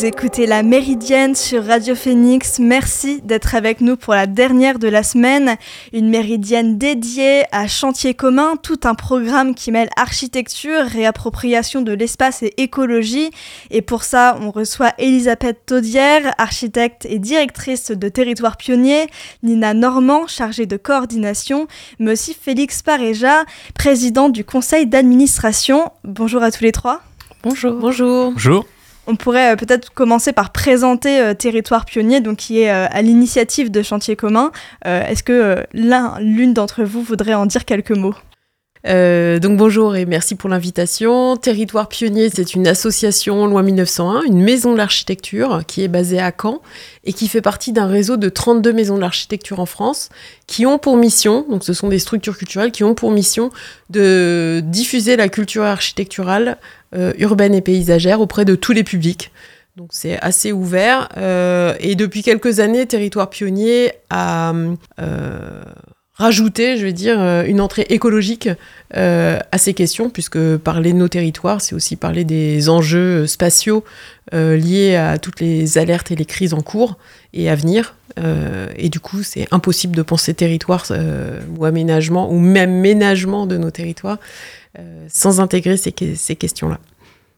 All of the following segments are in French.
Vous écoutez La Méridienne sur Radio Phoenix. Merci d'être avec nous pour la dernière de la semaine. Une méridienne dédiée à Chantier commun, tout un programme qui mêle architecture, réappropriation de l'espace et écologie. Et pour ça, on reçoit Elisabeth Taudière, architecte et directrice de Territoire Pionnier, Nina Normand, chargée de coordination, mais aussi Félix Pareja, président du conseil d'administration. Bonjour à tous les trois. Bonjour. Bonjour. Bonjour. On pourrait euh, peut-être commencer par présenter euh, Territoire Pionnier, donc qui est euh, à l'initiative de Chantier commun. Est-ce que l'un, l'une d'entre vous voudrait en dire quelques mots? Euh, donc bonjour et merci pour l'invitation. Territoire Pionnier, c'est une association loi 1901, une maison de l'architecture qui est basée à Caen et qui fait partie d'un réseau de 32 maisons de l'architecture en France qui ont pour mission, donc ce sont des structures culturelles qui ont pour mission de diffuser la culture architecturale euh, urbaine et paysagère auprès de tous les publics. Donc c'est assez ouvert. Euh, et depuis quelques années, Territoire Pionnier a rajouter, je vais dire, euh, une entrée écologique euh, à ces questions, puisque parler de nos territoires, c'est aussi parler des enjeux spatiaux euh, liés à toutes les alertes et les crises en cours et à venir. et du coup, c'est impossible de penser territoire ou aménagement, ou même ménagement de nos territoires, sans intégrer ces questions-là.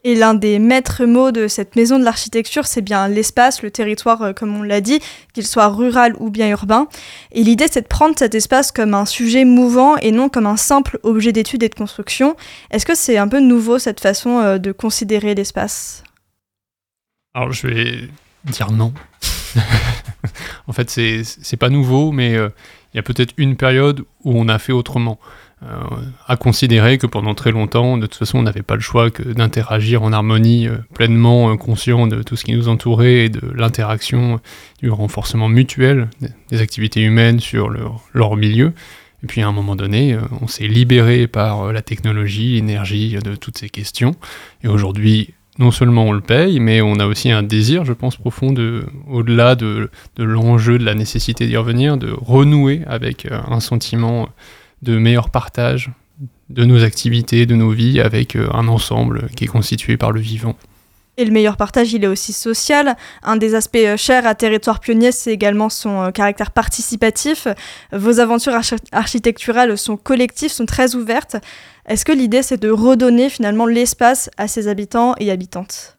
Et l'un des maîtres mots de cette maison de l'architecture, c'est bien l'espace, le territoire, euh, comme on l'a dit, qu'il soit rural ou bien urbain. Et l'idée, c'est de prendre cet espace comme un sujet mouvant et non comme un simple objet d'étude et de construction. Est-ce que c'est un peu nouveau cette façon euh, de considérer l'espace? Alors, je vais dire non. en fait, c'est pas nouveau, mais euh, il y a peut-être une période où on a fait autrement. Euh, à considérer que pendant très longtemps, de toute façon, on n'avait pas le choix que d'interagir en harmonie, euh, pleinement euh, conscient de tout ce qui nous entourait et de l'interaction, du renforcement mutuel des, activités humaines sur leur, milieu. Et puis à un moment donné, on s'est libéré par la technologie, l'énergie de toutes ces questions. Et aujourd'hui, non seulement on le paye, mais on a aussi un désir, je pense, profond, de, au-delà de, de l'enjeu, de la nécessité d'y revenir, de renouer avec un sentiment de meilleur partage de nos activités, de nos vies, avec euh, un ensemble qui est constitué par le vivant. Et le meilleur partage, il est aussi social. Un des aspects euh, chers à Territoire Pionnier, c'est également son euh, caractère participatif. Vos aventures architecturales sont collectives, sont très ouvertes. Est-ce que l'idée, c'est de redonner finalement l'espace à ses habitants et habitantes?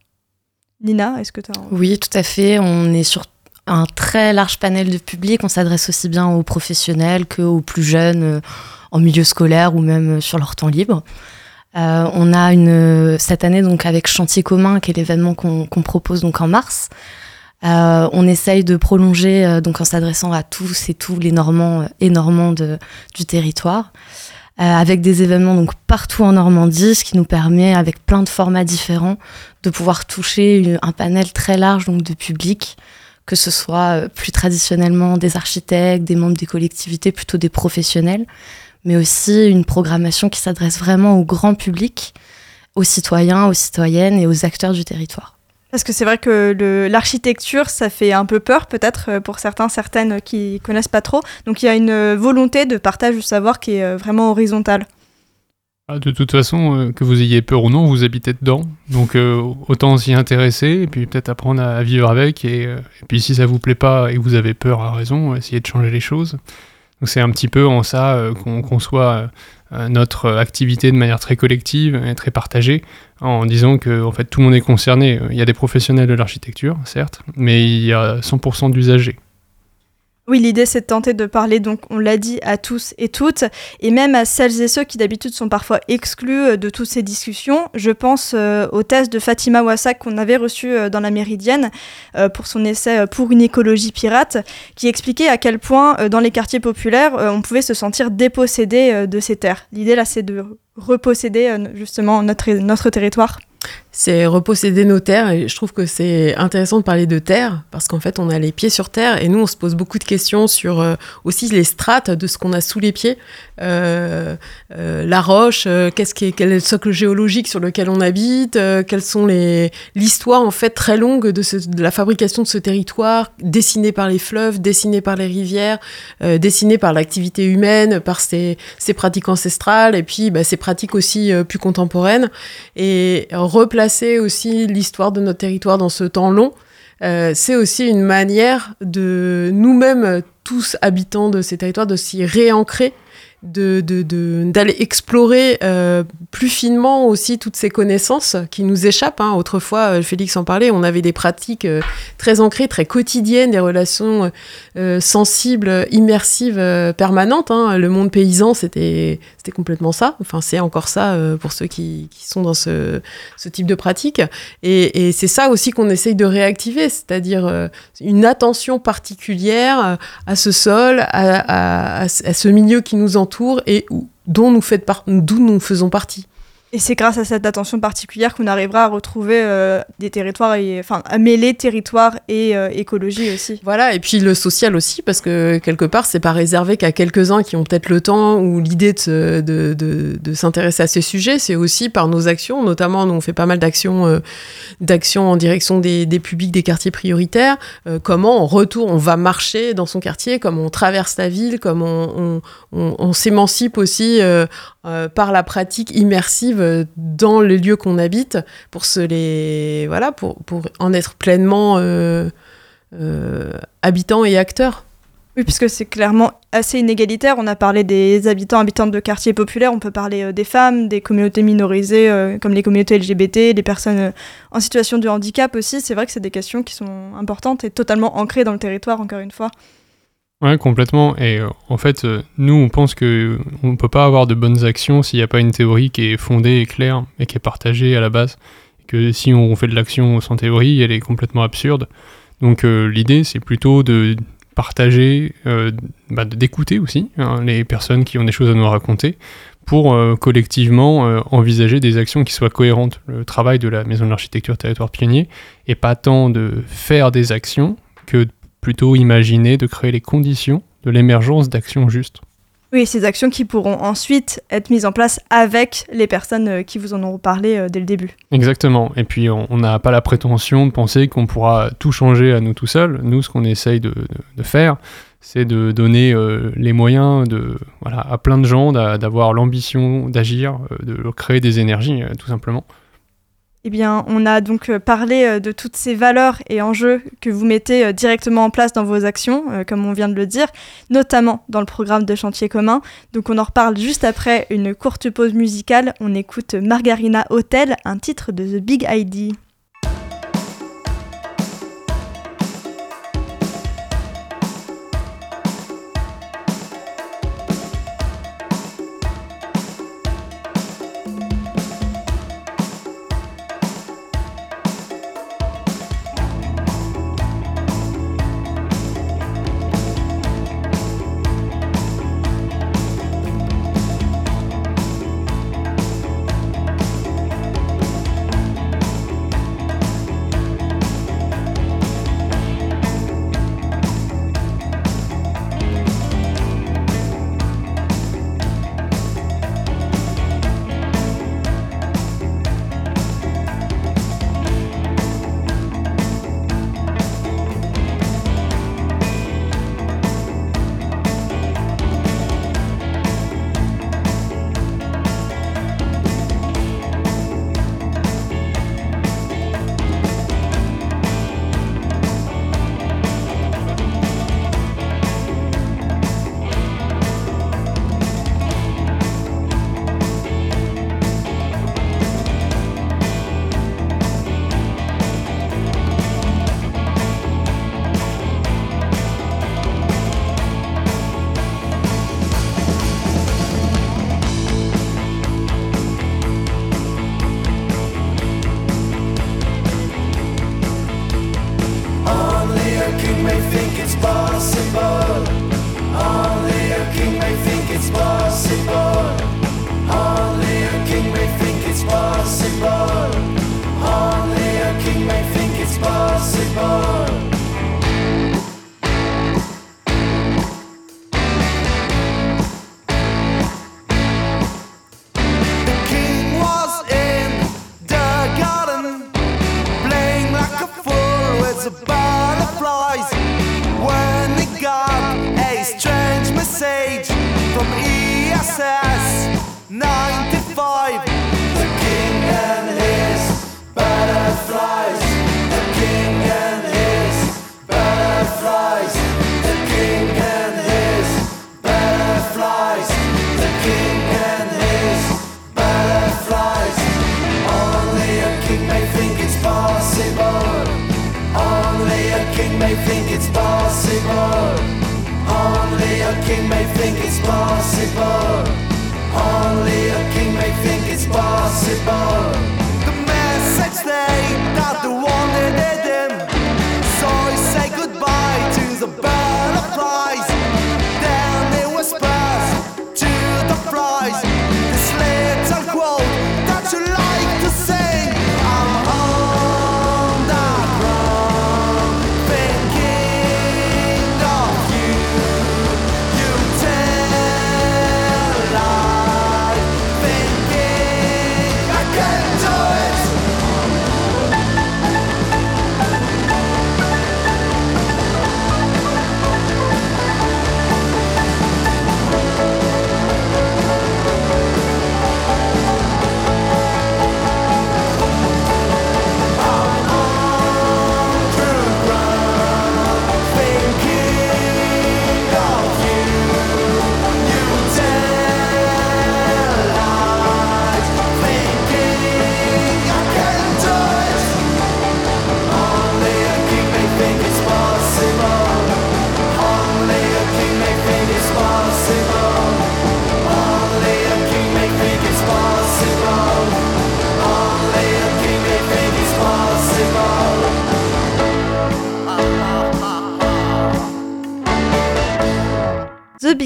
Nina, est-ce que tu as... Oui, tout à fait. On est sur un très large panel de public. On s'adresse aussi bien aux professionnels qu'aux plus jeunes euh, en milieu scolaire ou même euh, sur leur temps libre. Euh, on a une, cette année donc avec Chantier commun, qui est l'événement qu'on propose donc en mars. on essaye de prolonger donc en s'adressant à tous et tous les Normands et Normands du territoire, avec des événements donc partout en Normandie, ce qui nous permet, avec plein de formats différents, de pouvoir toucher un panel très large donc de public que ce soit euh, plus traditionnellement des architectes, des membres des collectivités, plutôt des professionnels, mais aussi une programmation qui s'adresse vraiment au grand public, aux citoyens, aux citoyennes et aux acteurs du territoire. Parce que c'est vrai que l'architecture, ça fait un peu peur peut-être euh, pour certains, certaines qui connaissent pas trop. Donc il y a une volonté de partage du savoir qui est euh, vraiment horizontale. Ah, de toute façon, euh, que vous ayez peur ou non, vous habitez dedans. Donc euh, autant s'y intéresser et puis peut-être apprendre à, vivre avec. Euh, et, puis si ça vous plaît pas et que vous avez peur à raison, essayez de changer les choses. Donc c'est un petit peu en ça qu'on conçoit notre activité de manière très collective et très partagée, en disant que en fait tout le monde est concerné. Il y a des professionnels de l'architecture, certes, mais il y a 100% d'usagers. Oui, l'idée c'est de tenter de parler, donc on l'a dit, à tous et toutes, et même à celles et ceux qui d'habitude sont parfois exclus euh, de toutes ces discussions. Je pense euh, au test de Fatima Wassak qu'on avait reçu euh, dans la Méridienne pour son essai Pour une écologie pirate, qui expliquait à quel point dans les quartiers populaires on pouvait se sentir dépossédé de ces terres. L'idée là c'est de reposséder justement notre, notre territoire c'est reposséder nos terres. Et je trouve que c'est intéressant de parler de terre parce qu'en fait on a les pieds sur terre et nous on se pose beaucoup de questions sur euh, aussi les strates de ce qu'on a sous les pieds. Euh, euh, la roche qu'est-ce qui est, quel est le socle géologique sur lequel on habite quelles sont les l'histoire en fait très longue de, la fabrication de ce territoire dessinée par les fleuves dessinée par les rivières dessinée par l'activité humaine par ses, ses, pratiques ancestrales et puis bah, ses pratiques aussi plus contemporaines. Et replacer replacer aussi l'histoire de notre territoire dans ce temps long, c'est aussi une manière de nous-mêmes, tous habitants de ces territoires, de s'y réancrer de, de, explorer euh, plus finement aussi toutes ces connaissances qui nous échappent. Hein. Autrefois, euh, Félix en parlait, on avait des pratiques euh, très ancrées, très quotidiennes, des relations sensibles, immersives, permanentes. Hein. Le monde paysan, c'était complètement ça. Enfin, c'est encore ça pour ceux qui, qui, sont dans ce, ce, type de pratique. Et, et c'est ça aussi qu'on essaye de réactiver, c'est-à-dire une attention particulière à ce sol, à, à, à, ce milieu qui nous entoure et dont nous, d'où nous faisons partie. Et c'est grâce à cette attention particulière qu'on arrivera à retrouver euh, des territoires, et, enfin à mêler territoire et euh, écologie aussi. Voilà, et puis le social aussi, parce que quelque part, c'est pas réservé qu'à quelques-uns qui ont peut-être le temps ou l'idée de, de, de, s'intéresser à ces sujets, c'est aussi par nos actions, notamment nous on fait pas mal d'actions euh, d'actions en direction des, des, publics des quartiers prioritaires, comment on retourne, on va marcher dans son quartier, comment on traverse la ville, comment on, s'émancipe aussi par la pratique immersive euh, dans les lieux qu'on habite pour se les voilà pour, pour en être pleinement euh, euh, habitants et acteurs. Oui, puisque c'est clairement assez inégalitaire. On a parlé des habitants, habitantes de quartiers populaires, on peut parler des femmes, des communautés minorisées, comme les communautés LGBT, des personnes en situation de handicap aussi. C'est vrai que c'est des questions qui sont importantes et totalement ancrées dans le territoire, encore une fois. Ouais, complètement. Et euh, en fait, euh, nous, on pense que on peut pas avoir de bonnes actions s'il n'y a pas une théorie qui est fondée et claire et qui est partagée à la base. que si on fait de l'action sans théorie, elle est complètement absurde. Donc euh, l'idée, c'est plutôt de partager, bah, d'écouter aussi hein, les personnes qui ont des choses à nous raconter pour collectivement envisager des actions qui soient cohérentes. Le travail de la Maison de l'Architecture Territoire Pionnier est pas tant de faire des actions que plutôt imaginer de créer les conditions de l'émergence d'actions justes. Oui, ces actions qui pourront ensuite être mises en place avec les personnes euh, qui vous en ont parlé euh, dès le début. Exactement. Et puis, on n'a pas la prétention de penser qu'on pourra tout changer à nous tout seuls. Nous, ce qu'on essaye de, faire, c'est de donner euh, les moyens de, voilà, à plein de gens d'avoir l'ambition d'agir, de créer des énergies, tout simplement. Eh bien, on a donc euh, parlé euh, de toutes ces valeurs et enjeux que vous mettez euh, directement en place dans vos actions, comme on vient de le dire, notamment dans le programme de chantier commun. Donc on en reparle juste après une courte pause musicale. On écoute Margarina Hotel, un titre de The Big ID.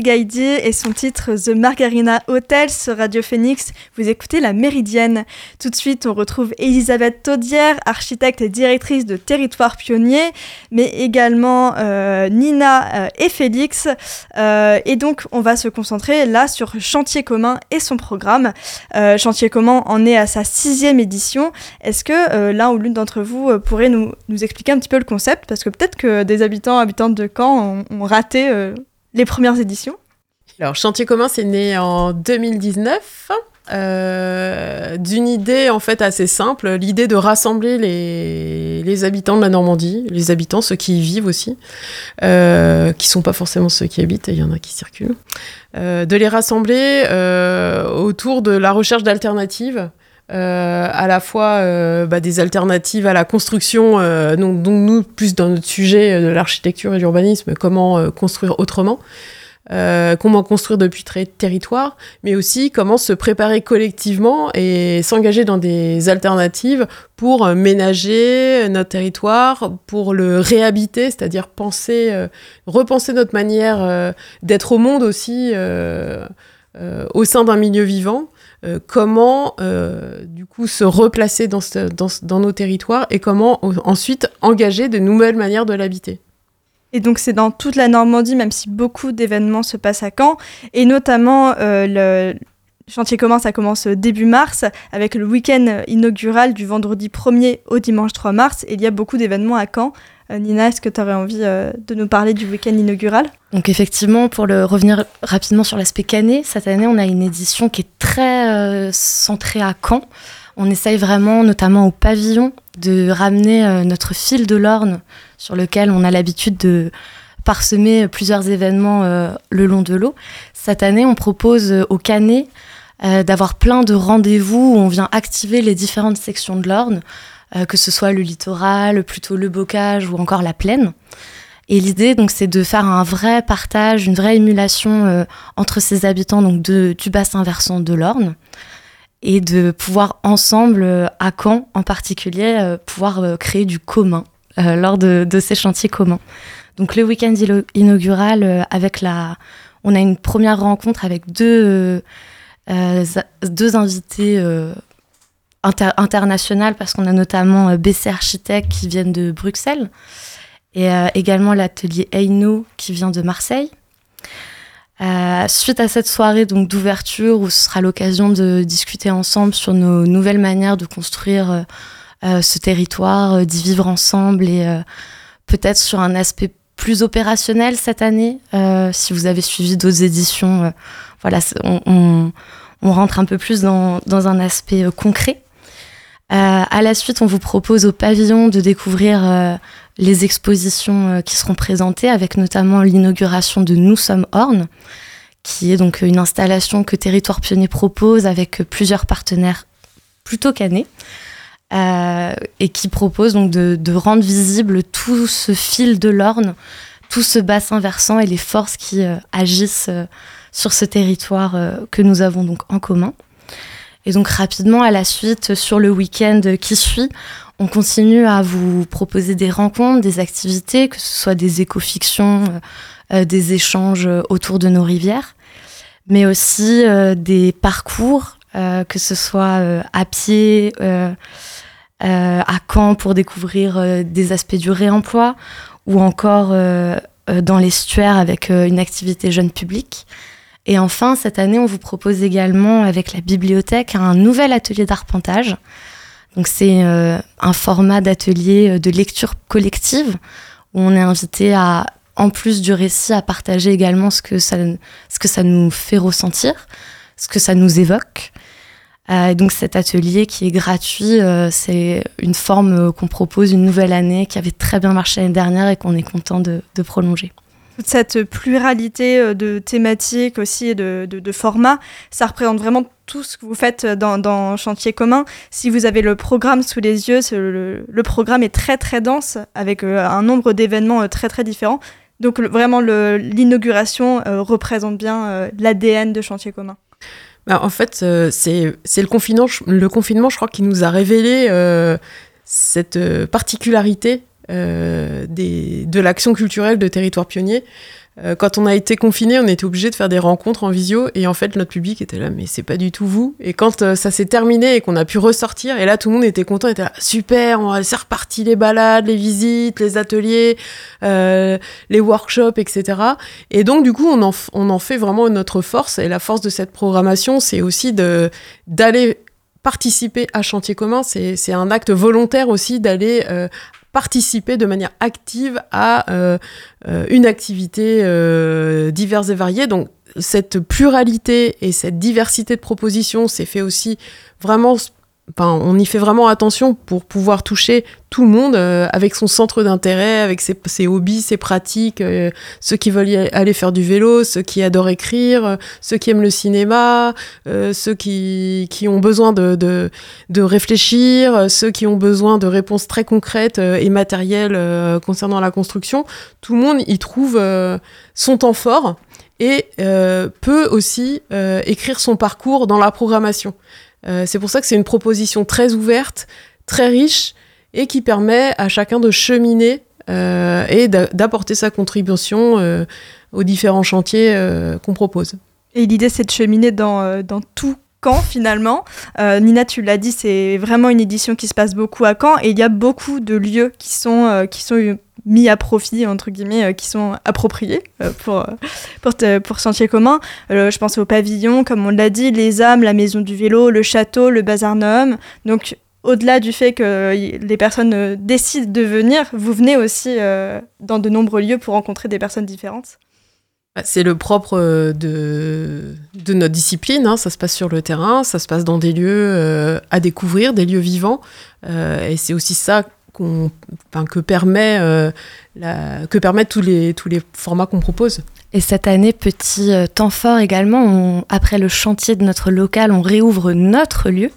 Et son titre The Margarina Hotel sur Radio Phoenix. Vous écoutez La Méridienne. Tout de suite, on retrouve Elisabeth Taudière, architecte et directrice de Territoire Pionnier, mais également euh, Nina euh, et Félix. Euh, et donc, on va se concentrer là sur Chantier commun et son programme. Chantier commun en est à sa sixième édition. Est-ce que l'un ou l'une d'entre vous pourrait nous, expliquer un petit peu le concept? Parce que peut-être que des habitants, habitantes de Caen ont, raté les premières éditions. Alors, Chantier commun, c'est né en 2019 euh, d'une idée en fait assez simple, l'idée de rassembler les, habitants de la Normandie, les habitants, ceux qui y vivent aussi, euh, qui sont pas forcément ceux qui habitent, il y en a qui circulent, euh, de les rassembler euh, autour de la recherche d'alternatives. Euh, à la fois euh, bah, des alternatives à la construction, euh, donc, donc nous plus dans notre sujet de l'architecture et de l'urbanisme, comment euh, construire autrement, euh, comment construire depuis très territoire, mais aussi comment se préparer collectivement et s'engager dans des alternatives pour euh, ménager notre territoire, pour le réhabiter, c'est-à-dire penser, euh, repenser notre manière euh, d'être au monde aussi euh, euh, au sein d'un milieu vivant. Euh, comment euh, du coup se replacer dans, nos territoires et comment ensuite engager de nouvelles manières de l'habiter. Et donc c'est dans toute la Normandie, même si beaucoup d'événements se passent à Caen, et notamment euh, le chantier commun, ça commence début mars, avec le week-end inaugural du vendredi 1er au dimanche 3 mars, et il y a beaucoup d'événements à Caen. Euh, Nina, est-ce que tu aurais envie euh, de nous parler du week-end inaugural? Donc effectivement, pour le revenir rapidement sur l'aspect canet, cette année, on a une édition qui est très euh, centrée à Caen. On essaye vraiment, notamment au pavillon, de ramener notre fil de l'Orne sur lequel on a l'habitude de parsemer plusieurs événements le long de l'eau. Cette année, on propose au canet d'avoir plein de rendez-vous où on vient activer les différentes sections de l'Orne, que ce soit le littoral, plutôt le bocage ou encore la plaine. Et l'idée, donc, c'est de faire un vrai partage, une vraie émulation euh, entre ces habitants donc du bassin versant de l'Orne et de pouvoir ensemble, euh, à Caen en particulier, euh, pouvoir euh, créer du commun euh, lors de, de ces chantiers communs. Donc le week-end inaugural, euh, avec la, on a une première rencontre avec deux, euh, euh, deux invités euh, inter- parce qu'on a notamment euh, BC Architectes qui viennent de Bruxelles et euh, également l'atelier Eino qui vient de Marseille. Euh, suite à cette soirée donc d'ouverture où ce sera l'occasion de discuter ensemble sur nos nouvelles manières de construire ce territoire, d'y vivre ensemble et peut-être sur un aspect plus opérationnel cette année. Si vous avez suivi d'autres éditions, voilà, on, on- rentre un peu plus dans, dans un aspect concret. Euh, à la suite, on vous propose au pavillon de découvrir euh, les expositions euh, qui seront présentées, avec notamment l'inauguration de Nous sommes Orne, qui est donc une installation que Territoire Pionnier propose avec plusieurs partenaires plutôt canés. euh, et qui propose donc de, rendre visible tout ce fil de l'Orne, tout ce bassin versant et les forces qui agissent sur ce territoire que nous avons donc en commun. Et donc rapidement à la suite, sur le week-end qui suit, on continue à vous proposer des rencontres, des activités, que ce soit des écofictions, euh, des échanges autour de nos rivières, mais aussi euh, des parcours, euh, que ce soit euh, à pied, euh, euh, à Caen pour découvrir euh, des aspects du réemploi, ou encore euh, euh, dans l'estuaire avec euh, une activité jeune public. Et enfin, cette année, on vous propose également avec la bibliothèque un nouvel atelier d'arpentage. Donc c'est euh, un format d'atelier euh, de lecture collective où on est invité à, en plus du récit, à partager également ce que ça, ce que ça nous fait ressentir, ce que ça nous évoque. Euh, donc cet atelier qui est gratuit, c'est une forme qu'on propose une nouvelle année qui avait très bien marché l'année dernière et qu'on est content de prolonger. Toute cette pluralité euh, de thématiques aussi et de, formats, ça représente vraiment tout ce que vous faites dans, Chantier commun. Si vous avez le programme sous les yeux, le, programme est très très dense avec euh, un nombre d'événements euh, très très différents. Donc vraiment l'inauguration représente bien l'ADN de Chantier commun. Bah, en fait, c'est le confinement, le confinement, je crois, qui nous a révélé cette particularité des, de l'action culturelle de Territoire Pionnier. Euh, quand on a été confiné, on était obligé de faire des rencontres en visio et en fait notre public était là, mais c'est pas du tout vous. Et quand euh, ça s'est terminé et qu'on a pu ressortir, et là tout le monde était content, était là, super, on va c'est reparti les balades, les visites, les ateliers, euh, les workshops, etc. Et donc, du coup, on en, on en fait vraiment notre force. Et la force de cette programmation, c'est aussi de d'aller participer à Chantier commun. C'est c'est un acte volontaire aussi d'aller euh, participer de manière active à euh, euh, une activité euh, diverse et variée. Donc, cette pluralité et cette diversité de propositions, c'est fait aussi vraiment On y fait vraiment attention pour pouvoir toucher tout le monde euh, avec son centre d'intérêt, avec ses, hobbies, ses pratiques, euh, ceux qui veulent aller faire du vélo, ceux qui adorent écrire, euh, ceux qui aiment le cinéma, euh, ceux qui, qui ont besoin de, de, de réfléchir, euh, ceux qui ont besoin de réponses très concrètes et matérielles concernant la construction. Tout le monde y trouve son temps fort et peut aussi écrire son parcours dans la programmation. Euh, c'est pour ça que c'est une proposition très ouverte, très riche et qui permet à chacun de cheminer euh, et d'a- d'apporter sa contribution euh, aux différents chantiers qu'on propose. Et l'idée, c'est de cheminer dans, dans tout Caen, finalement. Nina, tu l'as dit, c'est vraiment une édition qui se passe beaucoup à Caen. Et il y a beaucoup de lieux qui sont, qui sont mis à profit, entre guillemets, euh, qui sont appropriés euh, pour, euh, pour, pour Chantier commun. Je pense au pavillon, comme on l'a dit, les âmes, la maison du vélo, le château, le bazar Noam. Donc, au-delà du fait que les personnes décident de venir, vous venez aussi dans de nombreux lieux pour rencontrer des personnes différentes. Bah, C'est le propre de, de notre discipline, hein. ça se passe sur le terrain, ça se passe dans des lieux à découvrir, des lieux vivants, et c'est aussi ça que, permet, euh, que permettent tous les, tous les formats qu'on propose. Et cette année, petit euh, temps fort également, après le chantier de notre local, on réouvre notre lieu.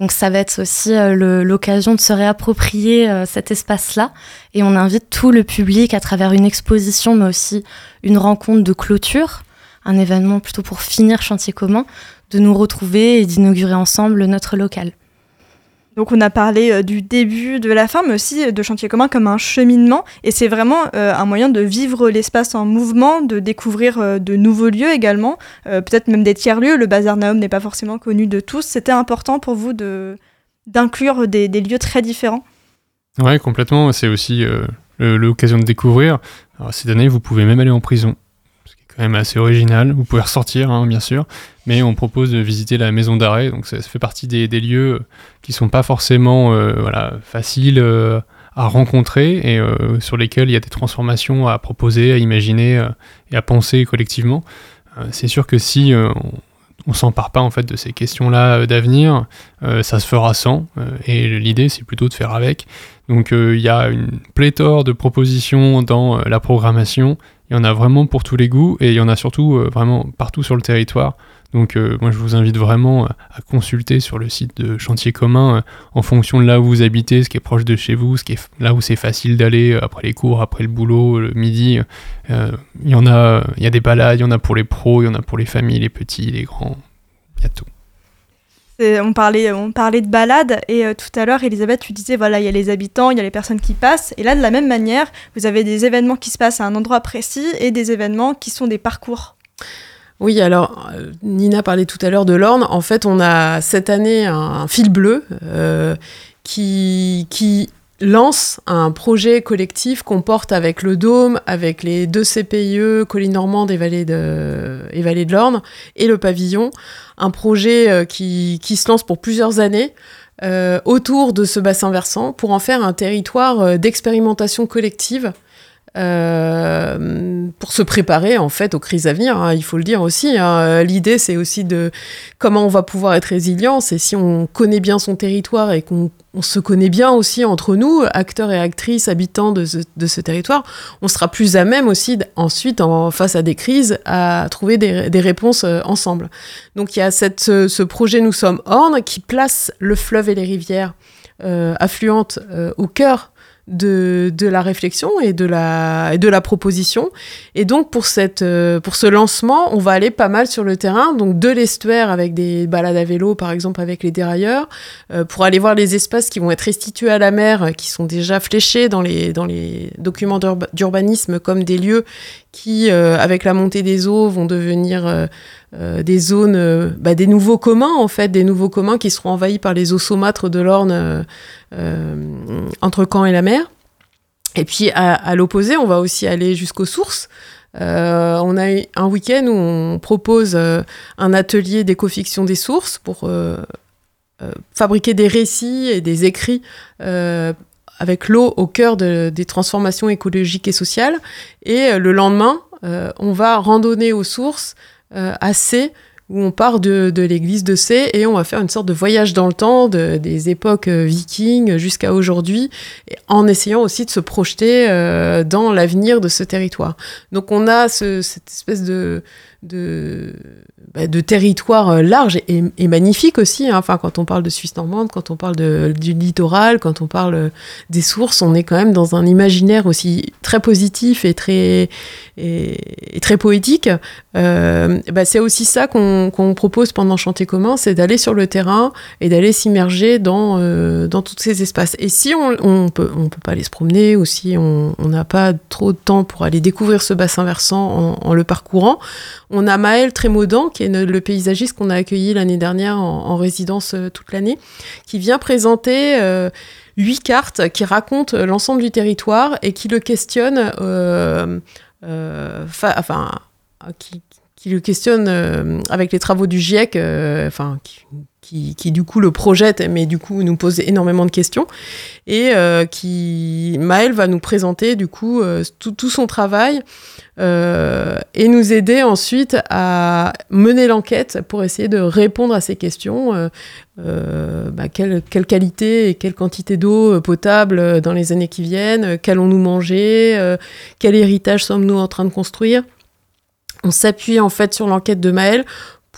Donc ça va être aussi euh, l'occasion de se réapproprier cet espace-là. Et on invite tout le public à travers une exposition, mais aussi une rencontre de clôture, un événement plutôt pour finir chantier commun, de nous retrouver et d'inaugurer ensemble notre local. Donc on a parlé euh, du début, de la fin, mais aussi euh, de chantier commun comme un cheminement. Et c'est vraiment euh, un moyen de vivre l'espace en mouvement, de découvrir de nouveaux lieux également, peut-être même des tiers-lieux. Le Bazar Naum n'est pas forcément connu de tous. C'était important pour vous de d'inclure des, lieux très différents? Ouais, complètement. C'est aussi l'occasion de découvrir. Cette vous pouvez même aller en prison, quand assez original. Vous pouvez ressortir, hein, bien sûr, mais on propose de visiter la maison d'arrêt. Donc, ça, fait partie des, lieux qui sont pas forcément euh, faciles euh, à rencontrer et euh, sur lesquels il y a des transformations à proposer, à imaginer euh, et à penser collectivement. Euh, C'est sûr que si euh, on, on s'empare pas en fait de ces questions-là euh, d'avenir, euh, ça se fera sans. euh, et l'idée, c'est plutôt de faire avec. Donc euh, il y a une pléthore de propositions dans euh, la programmation. Il y en a vraiment pour tous les goûts et il y en a surtout euh, vraiment partout sur le territoire. Donc euh, moi je vous invite vraiment à, à consulter sur le site de Chantier Commun euh, en fonction de là où vous habitez, ce qui est proche de chez vous, ce qui est là où c'est facile d'aller euh, après les cours, après le boulot, le midi. Euh, Il y en a, il y a des balades, il y en a pour les pros, il y en a pour les familles, les petits, les grands, il y a tout. On parlait, on parlait de balades et euh, tout à l'heure, Elisabeth, tu disais voilà, il y a les habitants, il y a les personnes qui passent. Et là, de la même manière, vous avez des événements qui se passent à un endroit précis et des événements qui sont des parcours. Oui, alors euh, Nina parlait tout à l'heure de l'Orne. En fait, on a cette année un, un fil bleu euh, qui, qui lance un projet collectif qu'on porte avec le Dôme, avec les deux CPIE, Collines Normande et Vallée de, et Vallée de l'Orne, et le Pavillon. Un projet euh, qui, qui se lance pour plusieurs années. euh, autour de ce bassin versant pour en faire un territoire euh, d'expérimentation collective euh, pour se préparer en fait aux crises à venir. hein, il faut le dire aussi. hein. L'idée, c'est aussi de comment on va pouvoir être résilient. C'est si on connaît bien son territoire et qu'on on se connaît bien aussi entre nous, acteurs et actrices, habitants de ce, territoire, on sera plus à même aussi ensuite, en face à des crises, à trouver des, réponses euh, ensemble. Donc il y a ce, projet Nous sommes Orne qui place le fleuve et les rivières euh, affluentes euh, au cœur de, de la réflexion et de la, de la proposition. Et donc, pour, cette, euh, pour ce lancement, on va aller pas mal sur le terrain, donc de l'estuaire avec des balades à vélo, par exemple, avec les dérailleurs, euh, pour aller voir les espaces qui vont être restitués à la mer, euh, qui sont déjà fléchés dans les, dans les documents d'urba- d'urbanisme comme des lieux qui, avec la montée des eaux, vont devenir des zones, bah, des nouveaux communs, en fait, des nouveaux communs qui seront envahis par les eaux saumâtres de l'Orne entre Caen et la mer. Et puis à, l'opposé, on va aussi aller jusqu'aux sources. Euh, on a un week-end où on propose euh, un atelier d'éco-fiction des sources pour euh, euh, fabriquer des récits et des écrits euh, avec l'eau au cœur de- des transformations écologiques et sociales. Et euh, le lendemain, euh, on va randonner aux sources euh, C, où on part de, l'église de C et on va faire une sorte de voyage dans le temps de- des époques euh, vikings jusqu'à aujourd'hui, en essayant aussi de se projeter euh, dans l'avenir de ce territoire. Donc on a ce- cette espèce de, de territoire euh, large et, et magnifique aussi. hein. Enfin, quand on parle de Suisse normande, quand on parle du littoral, quand on parle euh, des sources, on est quand même dans un imaginaire aussi très positif et très, et, très poétique. Euh, bah, c'est aussi ça qu'on propose pendant Chantier commun, c'est d'aller sur le terrain et d'aller s'immerger dans, dans tous ces espaces. Et si on, on peut, on peut pas aller se promener ou si on n'a pas trop de temps pour aller découvrir ce bassin versant en, en le parcourant, on a Maël Trémaudan, qui ne- le paysagiste qu'on a accueilli l'année dernière en, en résidence euh, toute l'année, qui vient présenter euh, huit cartes qui racontent euh, l'ensemble du territoire et qui le questionnent, qui, qui questionne avec les travaux du GIEC, enfin, qui, qui, du coup le projette, mais du coup nous pose énormément de questions, et euh, qui, Maël va nous présenter du coup euh, tout, son travail euh, et nous aider ensuite à mener l'enquête pour essayer de répondre à ces questions. Euh, bah, quelle, quelle, qualité et quelle quantité d'eau potable dans les années qui viennent Qu'allons-nous manger Quel héritage sommes-nous en train de construire On s'appuie en fait sur l'enquête de Maël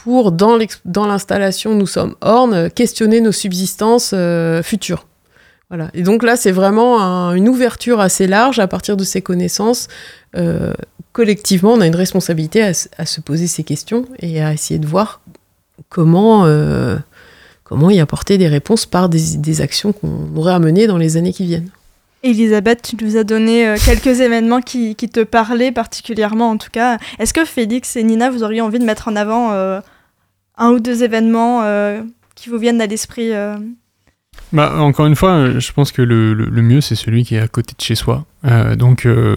dans l'installation Nous sommes Orne, questionner nos subsistances euh, futures. Voilà. Et donc là, c'est vraiment un, une ouverture assez large à partir de ces connaissances. Euh, collectivement, on a une responsabilité à, se poser ces questions et à essayer de voir comment, euh, comment y apporter des réponses par des, des actions qu'on aurait à mener dans les années qui viennent. Elisabeth, tu nous as donné euh, quelques événements qui, qui, te parlaient particulièrement en tout cas. Est-ce que Félix et Nina, vous auriez envie de mettre en avant euh, un ou deux événements euh, qui vous viennent à l'esprit bah, encore une fois, je pense que le, le, mieux, c'est celui qui est à côté de chez soi. Donc, je,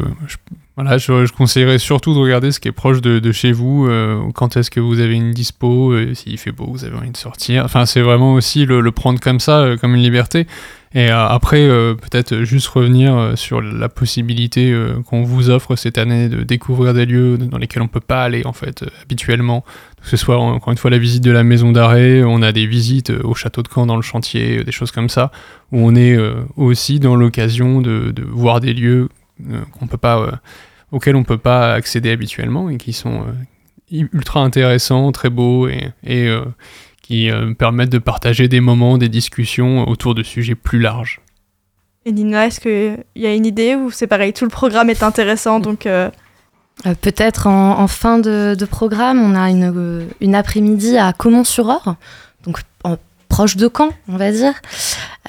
voilà, je, je, conseillerais surtout de regarder ce qui est proche de, de chez vous. Euh, quand est-ce que vous avez une dispo euh, S'il fait beau, vous avez envie de sortir. Enfin, c'est vraiment aussi le, le, prendre comme ça, euh, comme une liberté. Et euh, après, peut-être juste revenir euh, sur la possibilité euh, qu'on vous offre cette année de découvrir des lieux dans lesquels on peut pas aller en fait euh, habituellement. Que ce soit encore une fois la visite de la maison d'arrêt, on a des visites euh, au château de Caen dans le chantier, des choses comme ça, où on est euh, aussi dans l'occasion de, de, voir des lieux euh, qu'on peut pas, euh, auxquels on peut pas accéder habituellement et qui sont euh, ultra intéressants, très beaux et, et euh, qui euh, permettent de partager des moments, des discussions autour de sujets plus larges. Et Nina, est-ce qu'il y a une idée ou c'est pareil, tout le programme est intéressant donc euh, Euh, Peut-être en, en fin de, de programme, on a une, euh, une après-midi à Caumont-sur-Or, donc en- proche de Caen, on va dire,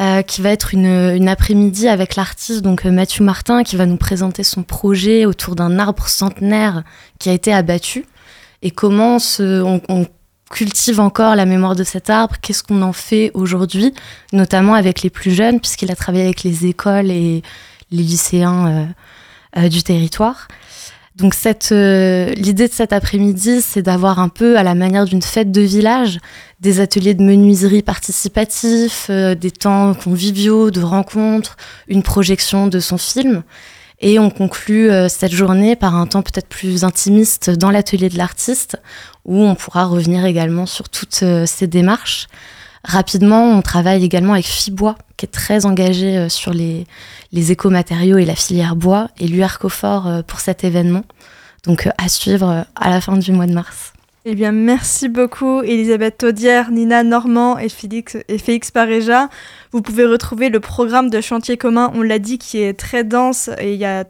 euh, qui va être une, après-midi avec l'artiste donc euh, Mathieu Martin qui va nous présenter son projet autour d'un arbre centenaire qui a été abattu. Et comment on, cultive encore la mémoire de cet arbre, qu'est-ce qu'on en fait aujourd'hui, notamment avec les plus jeunes, puisqu'il a travaillé avec les écoles et les lycéens euh, du territoire. Donc cette, euh, l'idée de cet après-midi, c'est d'avoir un peu, à la manière d'une fête de village, des ateliers de menuiserie participatifs, euh, des temps conviviaux, de rencontres, une projection de son film. Et on conclut euh, cette journée par un temps peut-être plus intimiste dans l'atelier de l'artiste, où on pourra revenir également sur toutes euh, ces démarches. Rapidement, on travaille également avec Fibois, qui est très engagé euh, sur les, les écomatériaux et la filière bois, et l'URCOFOR euh, pour cet événement. Donc euh, à suivre à la fin du mois de mars. Eh bien, merci beaucoup, Elisabeth Taudière, Nina Normand et Félix, et Félix Paréja. Vous pouvez retrouver le programme de Chantier commun, on l'a dit, qui est très dense et il y a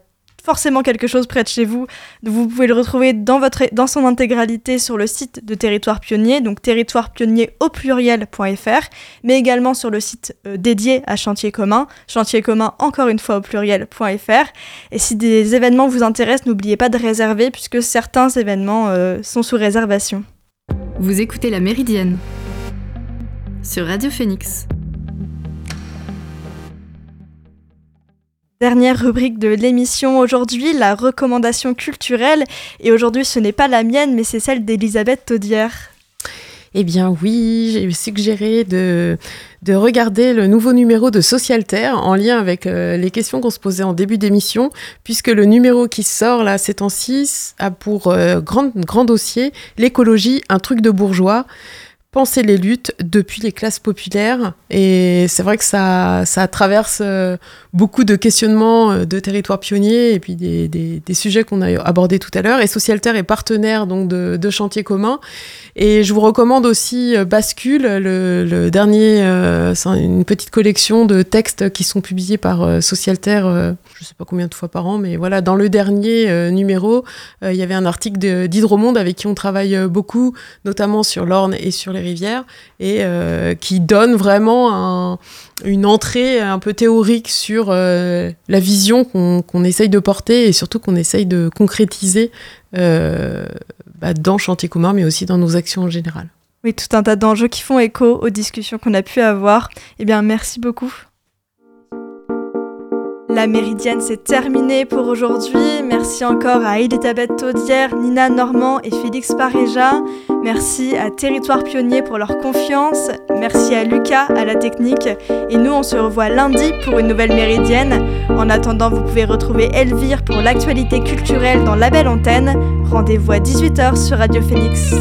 forcément quelque chose près de chez vous. Vous pouvez le retrouver dans, votre, dans son intégralité sur le site de Territoire Pionnier, donc territoirepionnier au pluriel.fr, mais également sur le site euh, dédié à Chantier commun, chantier commun encore une fois au pluriel.fr. Et si des événements vous intéressent, n'oubliez pas de réserver puisque certains événements euh, sont sous réservation. Vous écoutez La Méridienne sur Radio Phoenix. Dernière rubrique de l'émission aujourd'hui, la recommandation culturelle. Et aujourd'hui, ce n'est pas la mienne, mais c'est celle d'Elisabeth Taudière. Eh bien oui, j'ai suggéré de, de regarder le nouveau numéro de Socialter en lien avec euh, les questions qu'on se posait en début d'émission, puisque le numéro qui sort là ces temps-ci a pour euh, grand, grand dossier l'écologie, un truc de bourgeois. Penser les luttes depuis les classes populaires. Et c'est vrai que ça, ça traverse euh, beaucoup de questionnements euh, de territoires pionniers et puis des, des, sujets qu'on a abordés tout à l'heure. Et Socialter est partenaire donc de, de Chantier commun. Et je vous recommande aussi euh, Bascule, le, dernier, c'est une petite collection de textes qui sont publiés par euh, Socialter, euh, je sais pas combien de fois par an, mais voilà, dans le dernier numéro, il y avait un article de- d'Hydromonde avec qui on travaille beaucoup, notamment sur l'Orne et sur les et euh, qui donne vraiment un- une entrée un peu théorique sur euh, la vision qu'on qu'on essaye de porter et surtout qu'on essaye de concrétiser euh, bah, dans Chantier commun, mais aussi dans nos actions en général. Oui, tout un tas d'enjeux qui font écho aux discussions qu'on a pu avoir. Eh bien, merci beaucoup. La Méridienne, c'est terminé pour aujourd'hui. Merci encore à Elisabeth Taudière, Nina Normand et Félix Paréja. Merci à Territoire Pionnier pour leur confiance. Merci à Lucas à la technique. Et nous, on se revoit lundi pour une nouvelle Méridienne. En attendant, vous pouvez retrouver Elvire pour l'actualité culturelle dans la belle antenne. Rendez-vous à 18h sur Radio Phoenix.